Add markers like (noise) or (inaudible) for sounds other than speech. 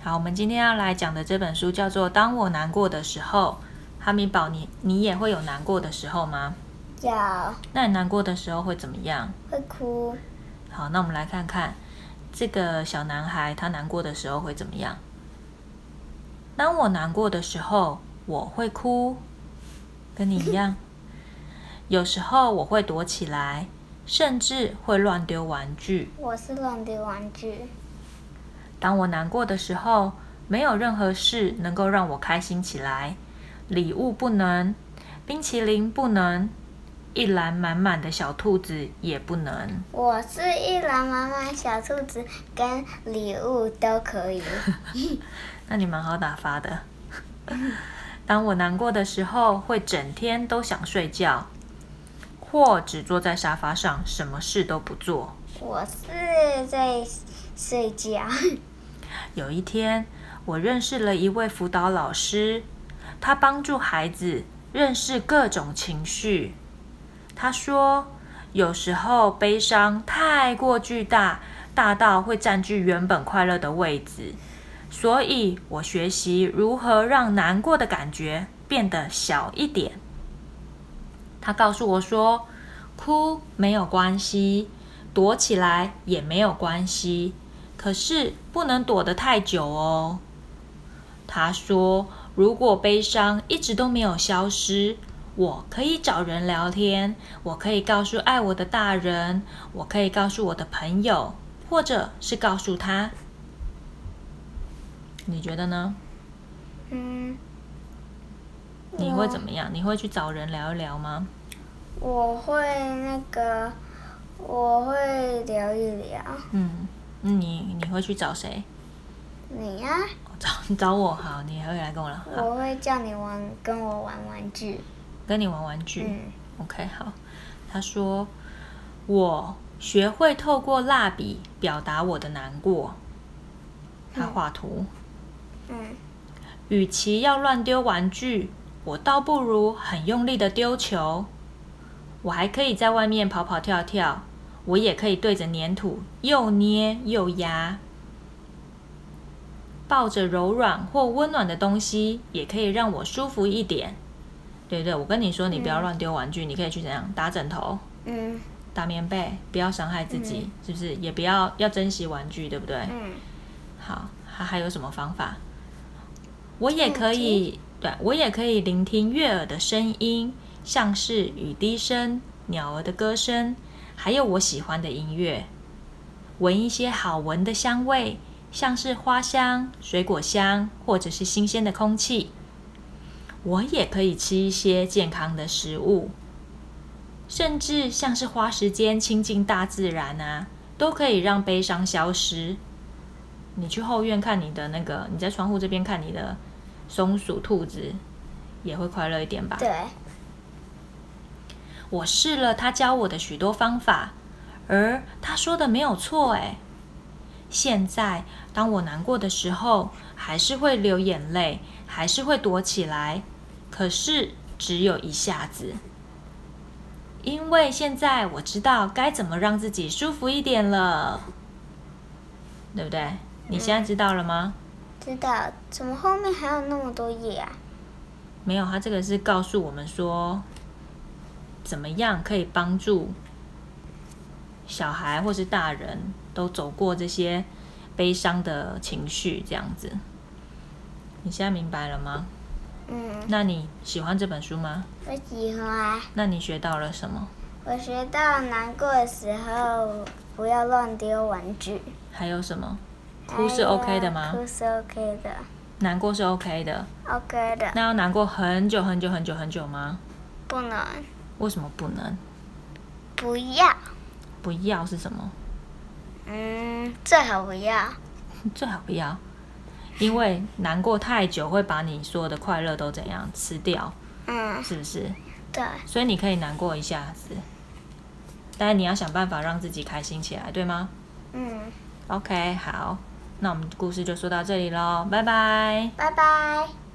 好，我们今天要来讲的这本书叫做《当我难过的时候》。哈米宝，你你也会有难过的时候吗？有，那你难过的时候会怎么样？会哭。好，那我们来看看这个小男孩他难过的时候会怎么样。当我难过的时候，我会哭，跟你一样。(laughs) 有时候我会躲起来，甚至会乱丢玩具。我是乱丢玩具。当我难过的时候，没有任何事能够让我开心起来。礼物不能，冰淇淋不能，一篮满满的小兔子也不能。我是一篮满满小兔子，跟礼物都可以。(laughs) 那你蛮好打发的。(laughs) 当我难过的时候，会整天都想睡觉，或只坐在沙发上，什么事都不做。我是在睡觉。有一天，我认识了一位辅导老师。他帮助孩子认识各种情绪。他说，有时候悲伤太过巨大，大到会占据原本快乐的位置。所以我学习如何让难过的感觉变得小一点。他告诉我说，哭没有关系，躲起来也没有关系，可是不能躲得太久哦。他说。如果悲伤一直都没有消失，我可以找人聊天，我可以告诉爱我的大人，我可以告诉我的朋友，或者是告诉他。你觉得呢？嗯。你会怎么样？你会去找人聊一聊吗？我会那个，我会聊一聊。嗯，你你会去找谁？你呀。找 (laughs) 找我好，你还会来跟我聊。我会叫你玩，跟我玩玩具。跟你玩玩具。嗯。OK，好。他说：“我学会透过蜡笔表达我的难过。”他画图。嗯。与其要乱丢玩具，我倒不如很用力的丢球。我还可以在外面跑跑跳跳，我也可以对着粘土又捏又压。抱着柔软或温暖的东西，也可以让我舒服一点。对对，我跟你说，你不要乱丢玩具，你可以去怎样打枕头，嗯，打棉被，不要伤害自己，是不是？也不要要珍惜玩具，对不对？嗯。好，还还有什么方法？我也可以，对我也可以聆听悦耳的声音，像是雨滴声、鸟儿的歌声，还有我喜欢的音乐，闻一些好闻的香味。像是花香、水果香，或者是新鲜的空气。我也可以吃一些健康的食物，甚至像是花时间亲近大自然啊，都可以让悲伤消失。你去后院看你的那个，你在窗户这边看你的松鼠、兔子，也会快乐一点吧？对。我试了他教我的许多方法，而他说的没有错，哎。现在，当我难过的时候，还是会流眼泪，还是会躲起来。可是，只有一下子，因为现在我知道该怎么让自己舒服一点了，对不对？你现在知道了吗？知道。怎么后面还有那么多页啊？没有，他这个是告诉我们说，怎么样可以帮助小孩或是大人。都走过这些悲伤的情绪，这样子，你现在明白了吗？嗯。那你喜欢这本书吗？我喜欢。那你学到了什么？我学到难过的时候不要乱丢玩具。还有什么？哭是 OK 的吗？哭是 OK 的。难过是 OK 的。OK 的。那要难过很久很久很久很久吗？不能。为什么不能？不要。不要是什么？嗯，最好不要。(laughs) 最好不要，因为难过太久会把你所有的快乐都怎样吃掉？嗯，是不是？对。所以你可以难过一下子，但是你要想办法让自己开心起来，对吗？嗯。OK，好，那我们故事就说到这里喽，拜拜。拜拜。